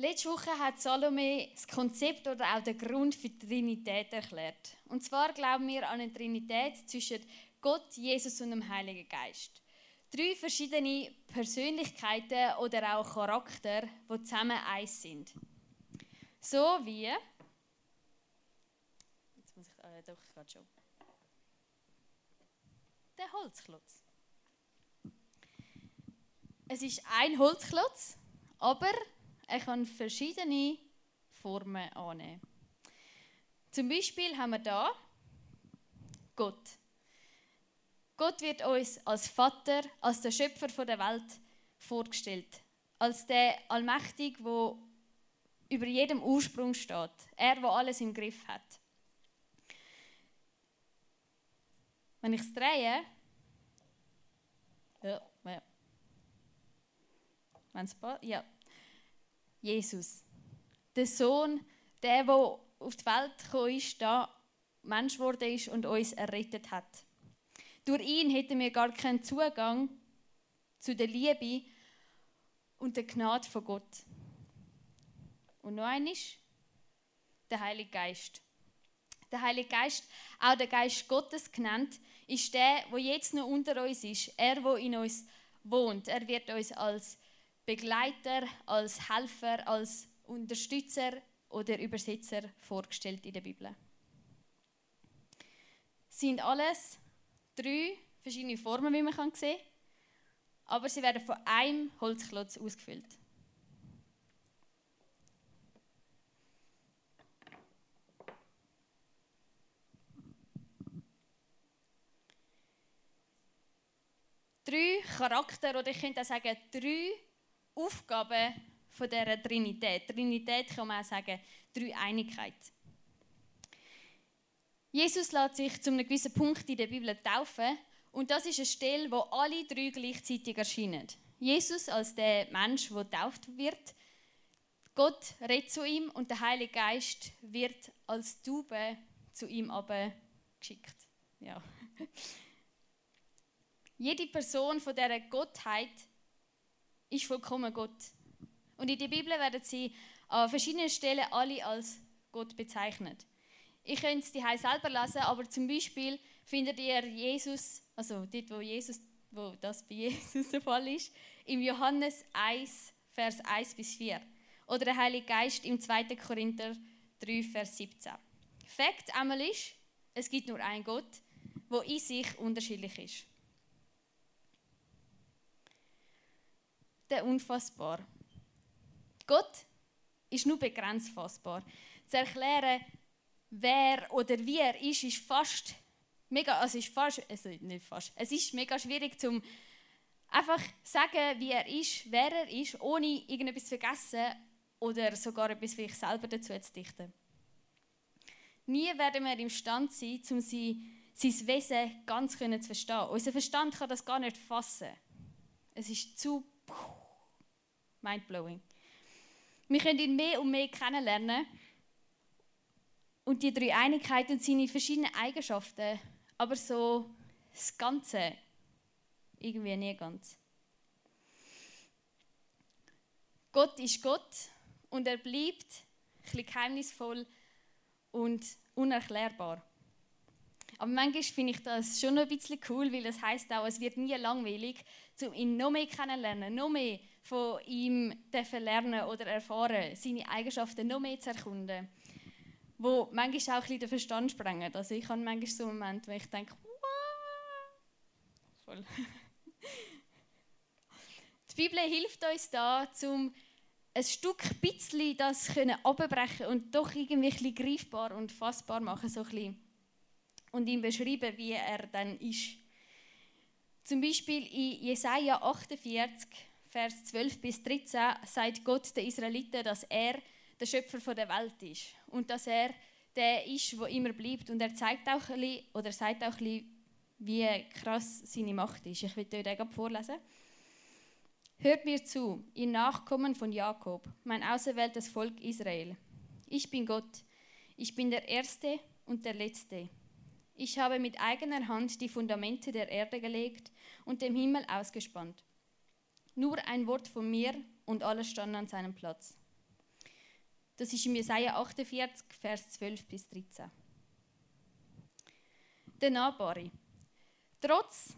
Letzte Woche hat Salome das Konzept oder auch den Grund für die Trinität erklärt. Und zwar glauben wir an eine Trinität zwischen Gott, Jesus und dem Heiligen Geist. Drei verschiedene Persönlichkeiten oder auch Charakter, die zusammen eins sind. So wie. Jetzt muss ich. Äh, doch, gerade schon. Der Holzklotz. Es ist ein Holzklotz, aber er kann verschiedene Formen annehmen. Zum Beispiel haben wir da Gott. Gott wird uns als Vater, als der Schöpfer der Welt vorgestellt, als der Allmächtige, wo über jedem Ursprung steht, er, der alles im Griff hat. Wenn ich es drehe, ja, ja. Wenn es ja, Jesus. Der Sohn, der, der auf die Welt gekommen ist, da Mensch geworden ist und uns errettet hat. Durch ihn hätten wir gar keinen Zugang zu der Liebe und der Gnade von Gott. Und noch eines, der Heilige Geist. Der Heilige Geist, auch der Geist Gottes genannt, ist der, wo jetzt noch unter uns ist. Er, wo in uns wohnt. Er wird uns als Begleiter, als Helfer, als Unterstützer oder Übersetzer vorgestellt in der Bibel. Sind alles drei verschiedene Formen, wie man kann sehen kann, aber sie werden von einem Holzklotz ausgefüllt. Drei Charakter, oder ich könnte auch sagen, drei Aufgaben von dieser Trinität. Trinität kann man auch sagen, Dreieinigkeit. Jesus lässt sich zu einem gewissen Punkt in der Bibel taufen und das ist eine Stelle, wo alle drei gleichzeitig erscheinen. Jesus als der Mensch, der getauft wird, Gott redet zu ihm und der Heilige Geist wird als Taube zu ihm aber geschickt. Ja. Jede Person von dieser Gottheit ist vollkommen Gott. Und in der Bibel werden sie an verschiedenen Stellen alle als Gott bezeichnet. Ich könnte es die selber lesen, aber zum Beispiel findet ihr Jesus, also dort, wo, Jesus, wo das bei Jesus der Fall ist, im Johannes 1, Vers 1 bis 4. Oder der Heilige Geist im 2. Korinther 3, Vers 17. Fakt einmal ist, es gibt nur einen Gott, der in sich unterschiedlich ist. Der unfassbar. Gott ist nur begrenzt fassbar. Zu erklären, wer oder wie er ist, ist fast mega, also ist fast, also nicht fast, es ist mega schwierig zum einfach sagen, wie er ist, wer er ist, ohne irgendetwas zu vergessen oder sogar etwas für sich selber dazu zu dichten. Nie werden wir imstande sein, um sein, sein Wesen ganz zu verstehen. Unser Verstand kann das gar nicht fassen. Es ist zu Mindblowing. Wir können ihn mehr und mehr kennenlernen und die drei Einigkeiten und seine verschiedenen Eigenschaften, aber so das Ganze irgendwie nie ganz. Gott ist Gott und er bleibt ein geheimnisvoll und unerklärbar. Aber manchmal finde ich das schon ein bisschen cool, weil das heißt auch, es wird nie langweilig, um ihn noch mehr kennenlernen, noch mehr von ihm lernen oder erfahren, seine Eigenschaften noch mehr zu erkunden, wo manchmal auch ein bisschen den Verstand sprengen. Also ich habe manchmal so einen Moment, wo ich denke, wow, voll. Die Bibel hilft uns da, um ein Stück bisschen das abbrechen und doch irgendwie ein bisschen greifbar und fassbar machen, so ein bisschen. Und ihm beschreiben, wie er dann ist. Zum Beispiel in Jesaja 48 Vers 12 bis 13 sagt Gott den Israeliten, dass er der Schöpfer der Welt ist und dass er der ist, wo immer bleibt. Und er zeigt auch ein bisschen, oder sagt auch ein bisschen, wie krass seine Macht ist. Ich will euch den vorlesen. Hört mir zu, ihr Nachkommen von Jakob, mein auserwähltes Volk Israel. Ich bin Gott. Ich bin der Erste und der Letzte. Ich habe mit eigener Hand die Fundamente der Erde gelegt und dem Himmel ausgespannt. Nur ein Wort von mir und alles stand an seinem Platz. Das ist in Jesaja 48, Vers 12 bis 13. Der Nahbare. Trotz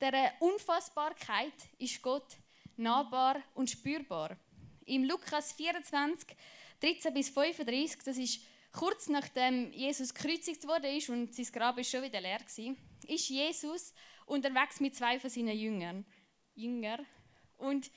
der Unfassbarkeit ist Gott nahbar und spürbar. Im Lukas 24, 13 bis 35, das ist kurz nachdem Jesus gekreuzigt wurde ist und sein Grab ist schon wieder leer war, ist Jesus unterwegs mit zwei von seinen Jüngern. Jünger. Und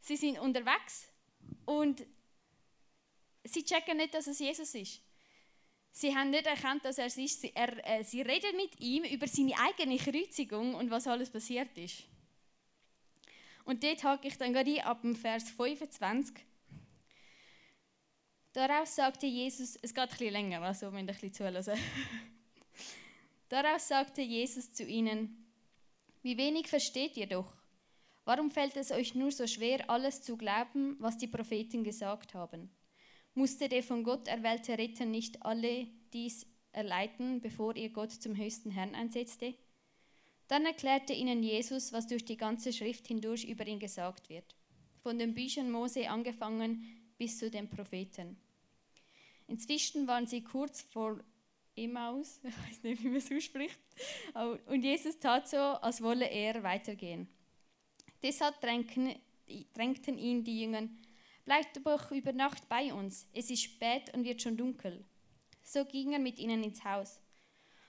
sie sind unterwegs und sie checken nicht, dass es Jesus ist. Sie haben nicht erkannt, dass er es ist. Sie, er, äh, sie reden mit ihm über seine eigene Kreuzigung und was alles passiert ist. Und dort hake ich dann gerade ab dem Vers 25. Darauf sagte Jesus, es geht ein bisschen länger, also wenn ihr ein bisschen zuhören. Darauf sagte Jesus zu ihnen, wie wenig versteht ihr doch? Warum fällt es euch nur so schwer, alles zu glauben, was die Propheten gesagt haben? Musste der von Gott erwählte Retter nicht alle dies erleiden, bevor ihr Gott zum höchsten Herrn einsetzte? Dann erklärte ihnen Jesus, was durch die ganze Schrift hindurch über ihn gesagt wird, von den Büchern Mose angefangen bis zu den Propheten. Inzwischen waren sie kurz vor Emmaus, ich weiß nicht, wie man es ausspricht, und Jesus tat so, als wolle er weitergehen. Deshalb drängten ihn die Jünger, Bleibt doch über Nacht bei uns, es ist spät und wird schon dunkel. So ging er mit ihnen ins Haus.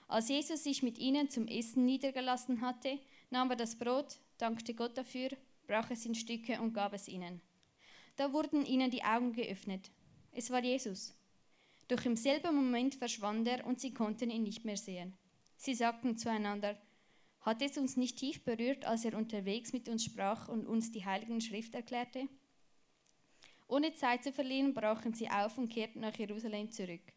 Als Jesus sich mit ihnen zum Essen niedergelassen hatte, nahm er das Brot, dankte Gott dafür, brach es in Stücke und gab es ihnen. Da wurden ihnen die Augen geöffnet. Es war Jesus. Doch im selben Moment verschwand er und sie konnten ihn nicht mehr sehen. Sie sagten zueinander, hat es uns nicht tief berührt, als er unterwegs mit uns sprach und uns die heiligen Schrift erklärte? Ohne Zeit zu verlieren, brachen sie auf und kehrten nach Jerusalem zurück.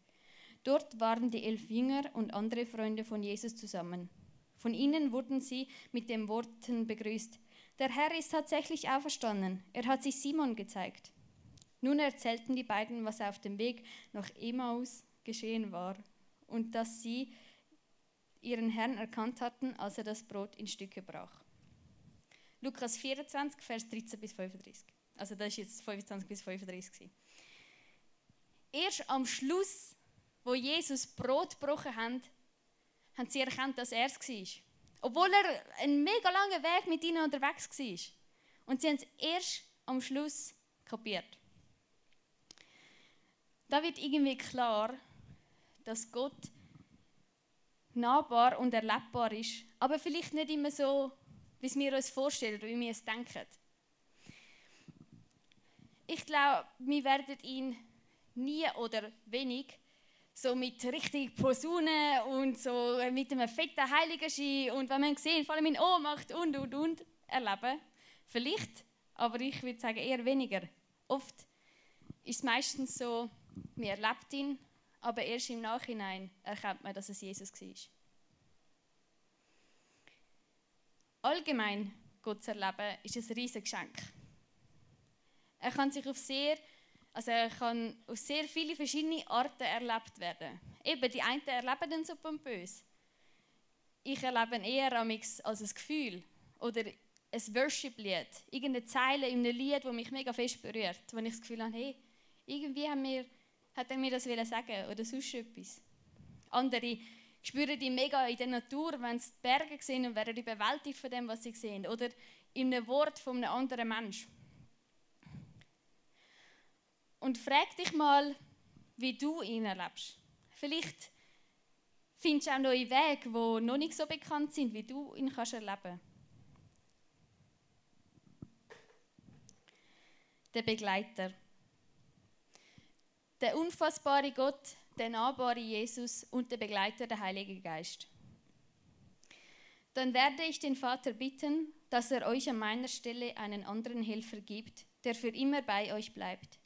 Dort waren die elf Jünger und andere Freunde von Jesus zusammen. Von ihnen wurden sie mit den Worten begrüßt. Der Herr ist tatsächlich auferstanden. Er hat sich Simon gezeigt. Nun erzählten die beiden, was auf dem Weg nach Emmaus geschehen war und dass sie ihren Herrn erkannt hatten, als er das Brot in Stücke brach. Lukas 24, Vers 13 bis 35. Also das ist jetzt 25 bis 35. Erst am Schluss, wo Jesus Brot gebrochen hat, haben sie erkannt, dass er es war. Obwohl er einen mega langen Weg mit ihnen unterwegs war. Und sie haben es erst am Schluss kapiert. Da wird irgendwie klar, dass Gott nahbar und erlebbar ist, aber vielleicht nicht immer so, wie wir uns vorstellen oder wie wir es denken ich glaube, wir werden ihn nie oder wenig so mit richtig Posaunen und so mit einem fetten Heiligenschein und wenn man sehen, vor allem in Ohnmacht und und und erleben. Vielleicht, aber ich würde sagen eher weniger. Oft ist es meistens so, man erlebt ihn, aber erst im Nachhinein erkennt man, dass es Jesus war. Allgemein Gott zu erleben, ist ein riesiges Geschenk. Er kann sich auf sehr, also er kann auf sehr viele verschiedene Arten erlebt werden. Eben, die einen erleben den so pompös. Ich erlebe ihn eher als ein Gefühl oder ein Worship-Lied, irgendeine Zeile in einem Lied, das mich mega fest berührt, wo ich das Gefühl habe, hey, irgendwie haben wir, hat er mir das sagen oder sonst etwas. Andere spüren die mega in der Natur, wenn sie die Berge sehen und werden überwältigt von dem, was sie sehen. Oder in einem Wort von einem anderen Menschen. Und frag dich mal, wie du ihn erlebst. Vielleicht findest du auch neue Wege, die noch nicht so bekannt sind, wie du ihn kannst erleben Der Begleiter. Der unfassbare Gott, der nahbare Jesus und der Begleiter, der Heilige Geist. Dann werde ich den Vater bitten, dass er euch an meiner Stelle einen anderen Helfer gibt, der für immer bei euch bleibt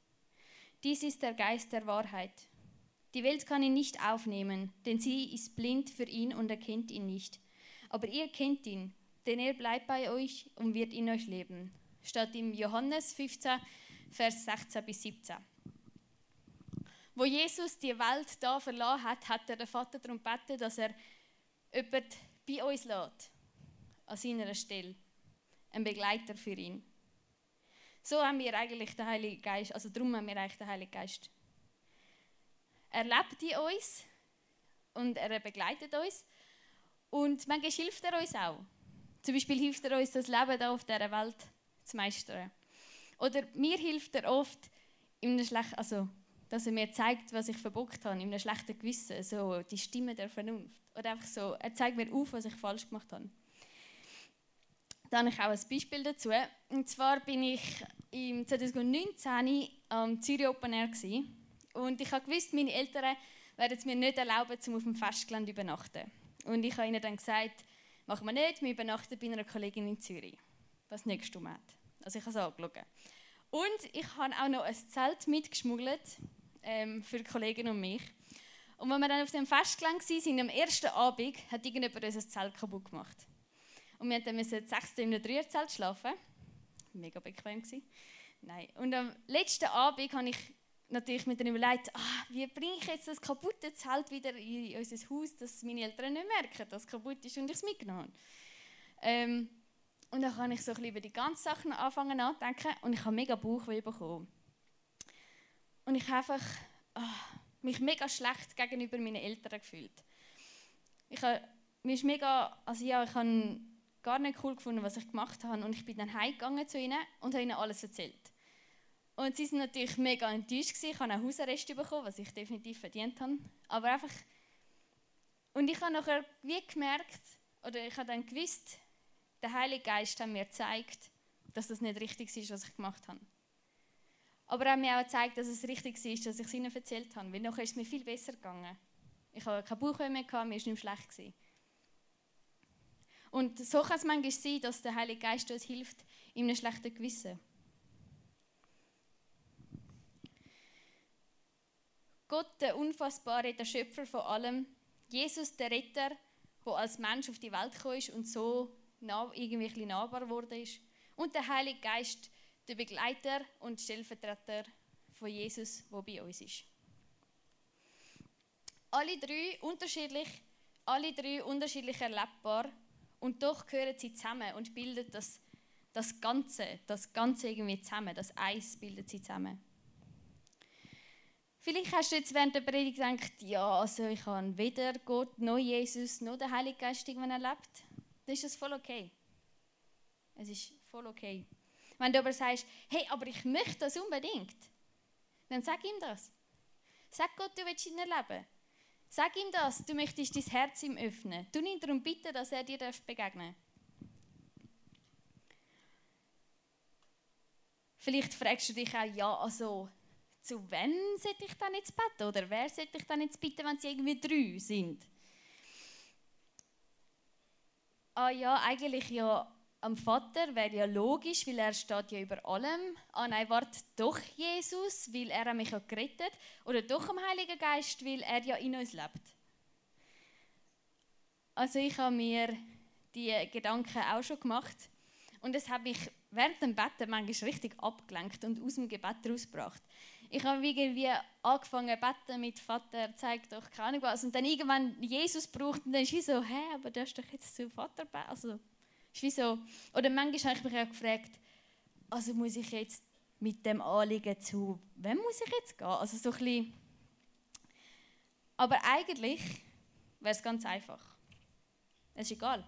dies ist der Geist der Wahrheit. Die Welt kann ihn nicht aufnehmen, denn sie ist blind für ihn und erkennt ihn nicht. Aber ihr kennt ihn, denn er bleibt bei euch und wird in euch leben. Statt im Johannes 15, Vers 16 bis 17. Wo Jesus die Welt da verlassen hat, hat er den Vater darum gebeten, dass er jemanden bei uns lässt, an seiner Stelle. Ein Begleiter für ihn. So haben wir eigentlich den Heiligen Geist, also darum haben wir eigentlich den Heiligen Geist. Er lebt in uns und er begleitet uns. Und manchmal hilft er uns auch. Zum Beispiel hilft er uns, das Leben hier auf dieser Welt zu meistern. Oder mir hilft er oft, in einem schlecht, also, dass er mir zeigt, was ich verbockt habe, in einem schlechten Gewissen, so die Stimme der Vernunft. Oder einfach so, er zeigt mir auf, was ich falsch gemacht habe. Da habe ich auch ein Beispiel dazu. Und zwar bin ich im 2019 am Zürich Open Air gewesen. und ich gewusst, meine Eltern werden es mir nicht erlauben, zum auf dem Festgelände zu übernachten. Und ich habe ihnen dann gesagt, machen wir nicht, wir übernachten bei einer Kollegin in Zürich, was nächstes Jahr hat. Also ich habe es angeschaut. Und ich habe auch noch ein Zelt mitgeschmuggelt ähm, für Kollegen und mich. Und wenn wir dann auf dem Festgelände waren, am ersten Abend, hat irgendjemand unser Zelt kaputt gemacht. Und wir mussten sechs in einem Dreierzelt schlafen. Mega bequem gewesen. Nein. Und am letzten Abend habe ich natürlich mit dem überlegt, ah, wie bringe ich jetzt das kaputte Zelt wieder in unser Haus, dass meine Eltern nicht merken, dass es kaputt ist und ich es mitgenommen habe. Ähm, und dann kann ich so ein bisschen über die ganzen Sachen anfangen nachdenken und ich habe mega Bauchweh bekommen. Und ich habe einfach oh, mich mega schlecht gegenüber meinen Eltern gefühlt. Ich habe, mir mega, also ja, ich habe gar nicht cool gefunden, was ich gemacht habe. Und ich bin dann heimgegangen zu ihnen und habe ihnen alles erzählt. Und sie sind natürlich mega enttäuscht gewesen. Ich habe einen Hausarrest bekommen, was ich definitiv verdient habe. Aber einfach... Und ich habe nachher wie gemerkt, oder ich habe dann gewusst, der Heilige Geist hat mir gezeigt, dass das nicht richtig ist, was ich gemacht habe. Aber er hat mir auch gezeigt, dass es richtig ist, dass ich es ihnen erzählt habe. Weil nachher ist es mir viel besser gegangen. Ich habe kein Bauchweh mehr, mir war nicht schlecht. Gewesen. Und so kann es manchmal sein, dass der Heilige Geist uns hilft in einem schlechten Gewissen. Gott, der Unfassbare, der Schöpfer von allem, Jesus, der Retter, der als Mensch auf die Welt gekommen ist und so irgendwie nahbar geworden ist. Und der Heilige Geist, der Begleiter und Stellvertreter von Jesus, der bei uns ist. Alle drei unterschiedlich, alle drei unterschiedlich erlebbar und doch gehören sie zusammen und bilden das, das Ganze, das Ganze irgendwie zusammen, das Eis bildet sie zusammen. Vielleicht hast du jetzt während der Predigt gedacht, ja, also ich habe weder Gott noch Jesus noch den Heiligen Geist irgendwann erlebt. Dann ist das voll okay. Es ist voll okay. Wenn du aber sagst, hey, aber ich möchte das unbedingt, dann sag ihm das. Sag Gott, du willst ihn erleben. Sag ihm das, du möchtest dein Herz ihm öffnen. Du ihn darum bitten, dass er dir begegnen darf. Vielleicht fragst du dich auch, ja, also, zu wem sollte ich dann jetzt beten? Oder wer sollte ich dann jetzt bitten, wenn sie irgendwie drei sind? Ah ja, eigentlich ja am Vater wäre ja logisch, weil er steht ja über allem. Ah nein, warte, doch Jesus, weil er mich ja gerettet. Oder doch am Heiligen Geist, weil er ja in uns lebt. Also ich habe mir die Gedanken auch schon gemacht. Und es hat mich während dem Betten manchmal richtig abgelenkt und aus dem Gebet rausgebracht. Ich habe irgendwie angefangen beten mit Vater, zeig doch keine Ahnung was. Und dann irgendwann Jesus braucht und dann ist wie so, hä, aber du hast doch jetzt zu Vater. Also, ist wie so, oder manchmal habe ich mich auch gefragt, also muss ich jetzt mit dem Anliegen zu, wem muss ich jetzt gehen? Also so ein bisschen, aber eigentlich wäre es ganz einfach. Es ist egal.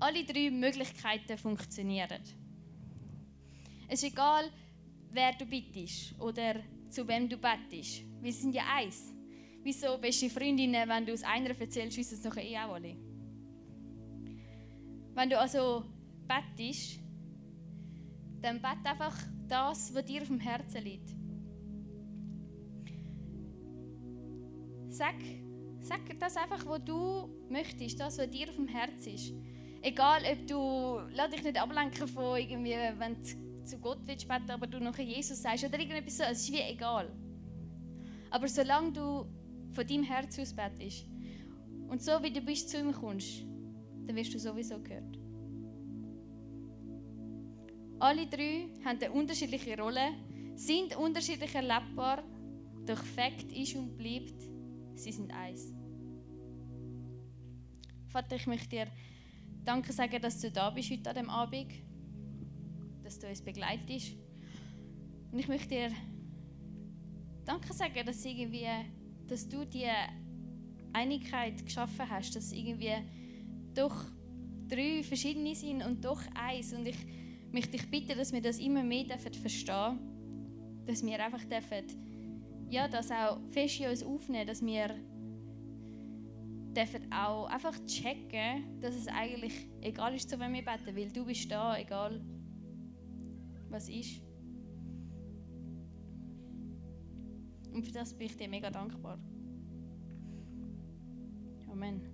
Alle drei Möglichkeiten funktionieren. Es ist egal, wer du bittest oder zu wem du bettest. Wir sind ja eins. Wieso beste Freundinnen, wenn du aus einer erzählst, wissen es nachher eh auch alle. Wenn du also bettest, dann bett einfach das, was dir auf dem Herzen liegt. Sag, sag das einfach, was du möchtest, das, was dir auf dem Herzen ist. Egal, ob du, lass dich nicht ablenken von irgendwie, wenn du zu Gott willst beten, aber du nachher Jesus sagst oder irgendetwas so, es ist wie egal. Aber solange du von deinem Herz aus betest und so wie du bist zu ihm kommst, dann wirst du sowieso gehört. Alle drei haben eine unterschiedliche Rolle, sind unterschiedlich erlebbar, doch Fakt ist und bleibt, sie sind eins. Vater, ich möchte dir Danke sagen, dass du da bist heute an dem Abend, dass du uns begleitest. Und ich möchte dir Danke sagen, dass, irgendwie, dass du die Einigkeit geschaffen hast, dass irgendwie doch drei verschiedene sind und doch eins. Und ich möchte dich bitten, dass wir das immer mehr verstehen dass wir einfach dürfen, ja, das auch fest in uns aufnehmen, dass wir dürfen auch einfach checken, dass es eigentlich egal ist, zu wem wir beten, weil du bist da, egal was ist. Und für das bin ich dir mega dankbar. Amen.